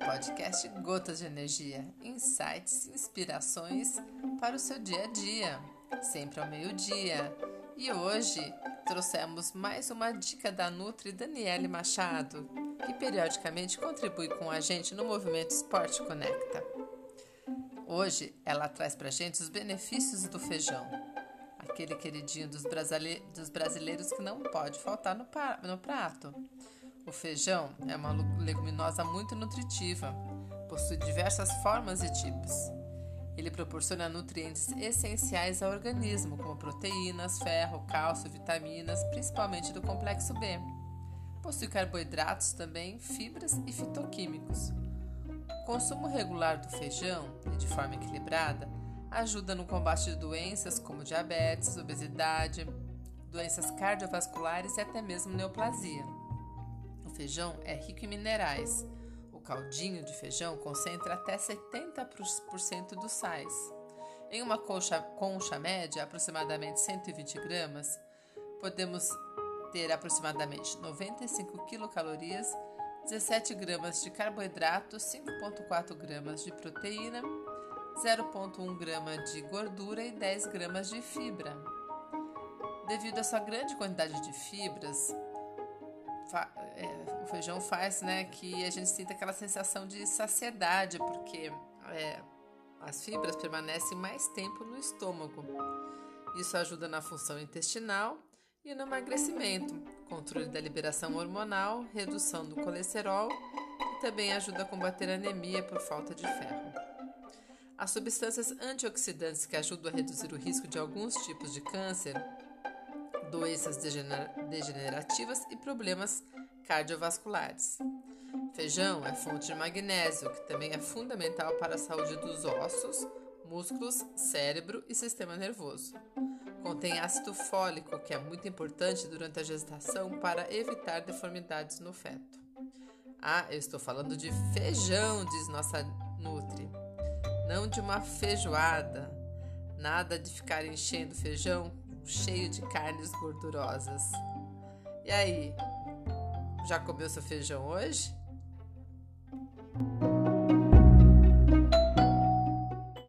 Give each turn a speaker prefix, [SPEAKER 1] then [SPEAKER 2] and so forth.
[SPEAKER 1] podcast Gotas de Energia, insights, inspirações para o seu dia a dia, sempre ao meio-dia. E hoje trouxemos mais uma dica da Nutri Daniele Machado, que periodicamente contribui com a gente no movimento Esporte Conecta. Hoje ela traz para a gente os benefícios do feijão, aquele queridinho dos, brasileiros que não pode faltar no prato. O feijão é uma leguminosa muito nutritiva, possui diversas formas e tipos. Ele proporciona nutrientes essenciais ao organismo, como proteínas, ferro, cálcio, vitaminas, principalmente do complexo B. Possui carboidratos também, fibras e fitoquímicos. O consumo regular do feijão, e de forma equilibrada, ajuda no combate de doenças como diabetes, obesidade, doenças cardiovasculares e até mesmo neoplasia feijão é rico em minerais. O caldinho de feijão concentra até 70% dos sais. Em uma concha, concha média, aproximadamente 120 gramas, podemos ter aproximadamente 95 quilocalorias, 17 gramas de carboidrato, 5,4 gramas de proteína, 0,1 grama de gordura e 10 gramas de fibra. Devido à sua grande quantidade de fibras, é, o feijão faz né, que a gente sinta aquela sensação de saciedade, porque é, as fibras permanecem mais tempo no estômago. Isso ajuda na função intestinal e no emagrecimento, controle da liberação hormonal, redução do colesterol e também ajuda a combater anemia por falta de ferro. As substâncias antioxidantes que ajudam a reduzir o risco de alguns tipos de câncer doenças degenerativas e problemas cardiovasculares. Feijão é fonte de magnésio, que também é fundamental para a saúde dos ossos, músculos, cérebro e sistema nervoso. Contém ácido fólico, que é muito importante durante a gestação para evitar deformidades no feto. Ah, eu estou falando de feijão, diz nossa Nutri. Não de uma feijoada. Nada de ficar enchendo feijão cheio de carnes gordurosas. E aí, já comeu seu feijão hoje?